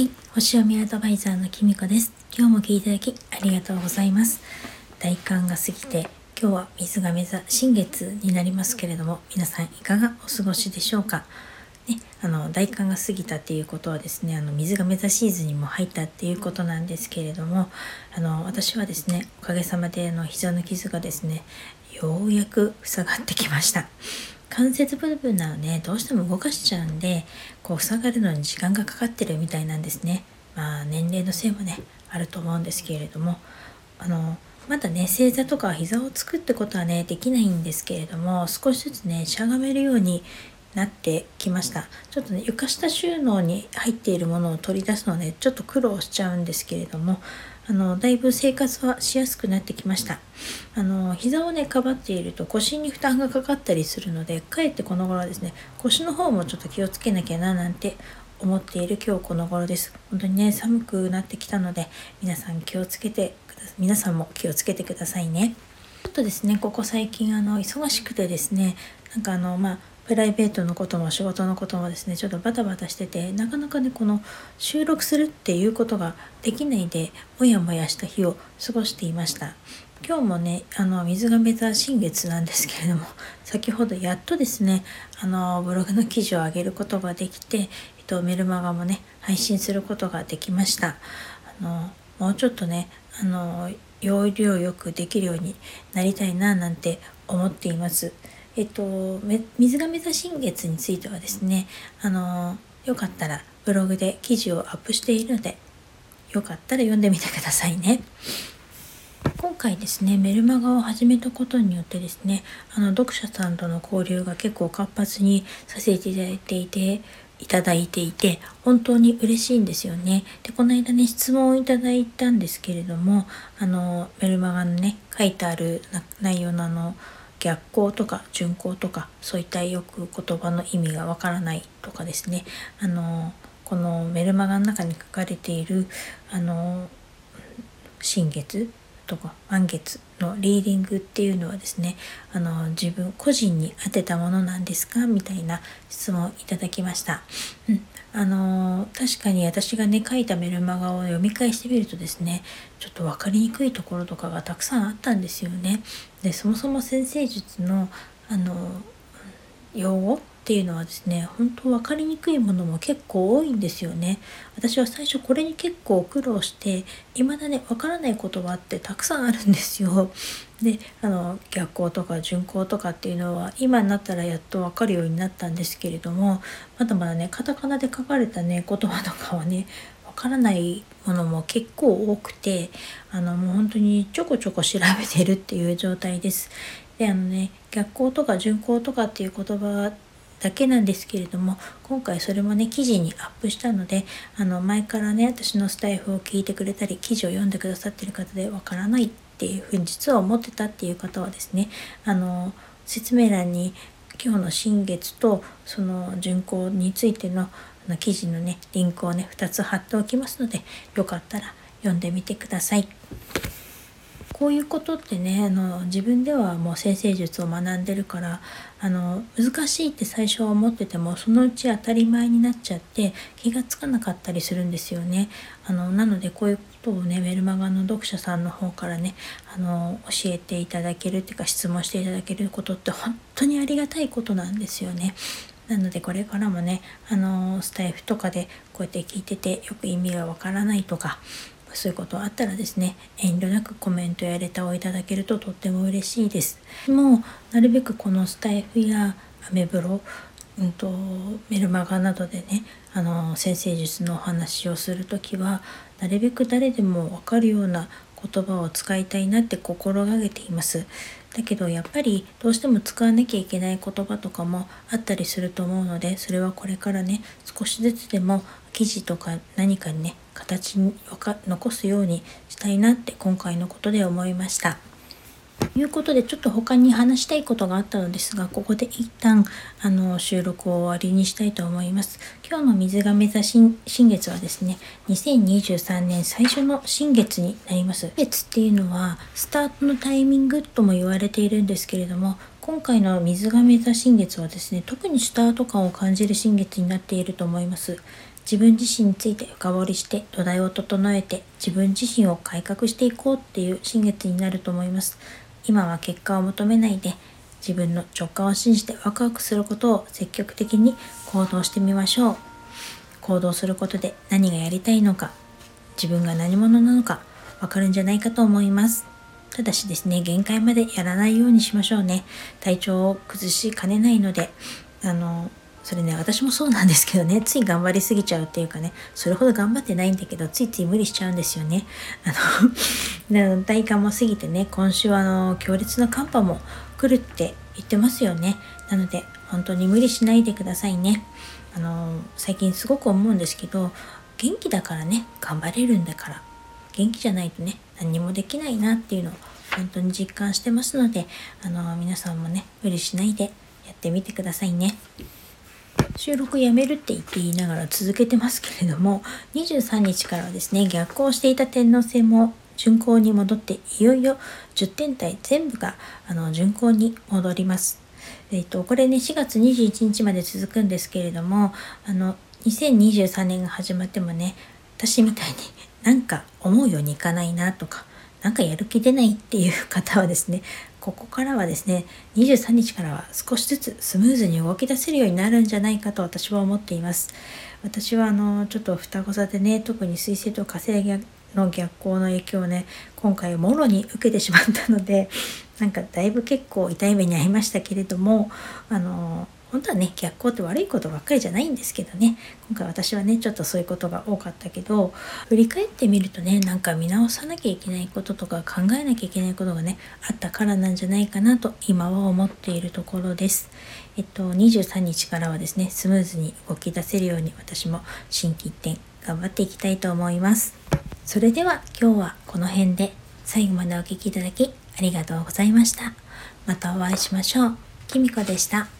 はい、星読みアドバイザーのきみこです。今日も聞いていただきありがとうございます。大寒が過ぎて、今日は水亀座新月になりますけれども、皆さんいかがお過ごしでしょうか？ね、あの大寒が過ぎたっていうことはですねあの水亀座シーズンにも入ったっていうことなんですけれどもあの私はですねおかげさまでの膝の傷がですねようやく塞がってきました関節部分なのでどうしても動かしちゃうんでこう塞がるのに時間がかかってるみたいなんですね。まあ年齢のせいもねあると思うんですけれども。あのまだね正座とか膝をつくってことはねできないんですけれども少しずつねしゃがめるようになってきました。ちょっとね床下収納に入っているものを取り出すのでちょっと苦労しちゃうんですけれどもあのだいぶ生活はしやすくなってきました。あの膝をねかばっていると腰に負担がかかったりするのでかえってこの頃はですね腰の方もちょっと気をつけなきゃななんて思っている今日この頃です。本当にね寒くなってきたので皆さん気をつけて皆さんも気をつけてくださいね。ちょっとですねここ最近あの忙しくてですねなんかあのまあプライベートのことも仕事のこともですねちょっとバタバタしててなかなかねこの収録するっていうことができないでモヤモヤした日を過ごしていました今日もねあの水亀座新月なんですけれども先ほどやっとですねあのブログの記事を上げることができて、えっと、メルマガもね配信することができましたあのもうちょっとねあの容量よくできるようになりたいななんて思っています。えっと、水亀座新月についてはですね、あの、よかったらブログで記事をアップしているので、よかったら読んでみてくださいね。今回ですね、メルマガを始めたことによってですね、あの、読者さんとの交流が結構活発にさせていただいていて、いただいていて本当に嬉しいんですよね。でこの間ね質問をいただいたんですけれどもあのメルマガのね書いてある内容のあの逆光とか順光とかそういったよく言葉の意味がわからないとかですね。あのこのメルマガの中に書かれているあの新月とか満月のリーディングっていうのはですねあの自分個人に当てたものなんですか？みたいな質問をいただきました。うん、あの確かに私がね書いたメルマガを読み返してみるとですねちょっと分かりにくいところとかがたくさんあったんですよね。でそもそも先生術のあの用語っていうのはですね本当分かりにくいものも結構多いんですよね私は最初これに結構苦労して未だね分からない言葉ってたくさんあるんですよ であの逆行とか順行とかっていうのは今になったらやっと分かるようになったんですけれどもまだまだねカタカナで書かれたね言葉とかはね分からないものも結構多くてあのもう本当にちょこちょこ調べてるっていう状態です。であのね逆行とか順行とかっていう言葉だけなんですけれども今回それもね記事にアップしたのであの前からね私のスタイフを聞いてくれたり記事を読んでくださってる方でわからないっていうふうに実は思ってたっていう方はですねあの説明欄に今日の新月とその巡行についての記事のねリンクをね2つ貼っておきますのでよかったら読んでみてください。こういうことってねあの自分ではもう先生術を学んでるからあの難しいって最初は思っててもそのうち当たり前になっちゃって気がつかなかったりするんですよね。あのなのでこういうことをねメルマガの読者さんの方からねあの教えていただけるっていうか質問していただけることって本当にありがたいことなんですよね。なのでこれからもねあのスタイフとかでこうやって聞いててよく意味がわからないとかそういうことあったらですね遠慮なくコメントやレターをいただけるととっても嬉しいですもうなるべくこのスタイフやアメブロうんと、メルマガなどでねあの先生術のお話をする時はなるべく誰でも分かるような言葉を使いたいなって心がけています。だけどやっぱりどうしても使わなきゃいけない言葉とかもあったりすると思うのでそれはこれからね少しずつでも記事とか何かにね形に残すようにしたいなって今回のことで思いました。ということでちょっと他に話したいことがあったのですがここで一旦あの収録を終わりにしたいと思います。今日の水亀座新月はですね2023年最初の新月になります。月っていうのはスタートのタイミングとも言われているんですけれども今回の水亀座新月はですね特にスタート感を感じる新月になっていると思います。自分自身について深掘りして土台を整えて自分自身を改革していこうっていう新月になると思います。今は結果を求めないで自分の直感を信じてワクワクすることを積極的に行動してみましょう。行動することで何がやりたいのか自分が何者なのかわかるんじゃないかと思います。ただしですね限界までやらないようにしましょうね。体調を崩しかねないのであのそれね私もそうなんですけどねつい頑張りすぎちゃうっていうかねそれほど頑張ってないんだけどついつい無理しちゃうんですよね。あの 体感も過ぎてね今週はあの強烈な寒波も来るって言ってますよね。なので本当に無理しないでくださいね。あの最近すごく思うんですけど元気だからね頑張れるんだから。元気じゃないとね何にもできないなっていうのを本当に実感してますのであの皆さんもね無理しないでやってみてくださいね。収録やめるって言って言いながら続けてますけれども23日からはですね逆行していた天皇制も巡行に戻っていよいよ10天体全部があの巡行に戻ります。えっと、これね4月21日まで続くんですけれどもあの2023年が始まってもね私みたいになんか思うようにいかないなとかなんかやる気出ないっていう方はですねここからはですね23日からは少しずつスムーズに動き出せるようになるんじゃないかと私は思っています。私はあのちょっと双子座でね特に水星と火星の逆行の影響をね今回もろに受けてしまったのでなんかだいぶ結構痛い目に遭いましたけれどもあの本当はね逆行って悪いことばっかりじゃないんですけどね今回私はねちょっとそういうことが多かったけど振り返ってみるとねなんか見直さなきゃいけないこととか考えなきゃいけないことがねあったからなんじゃないかなと今は思っているところです。えっと23日からはですねスムーズに動き出せるように私も心機一転頑張っていきたいと思います。それでは今日はこの辺で最後までお聴きいただきありがとうございました。またお会いしましょう。きみこでした。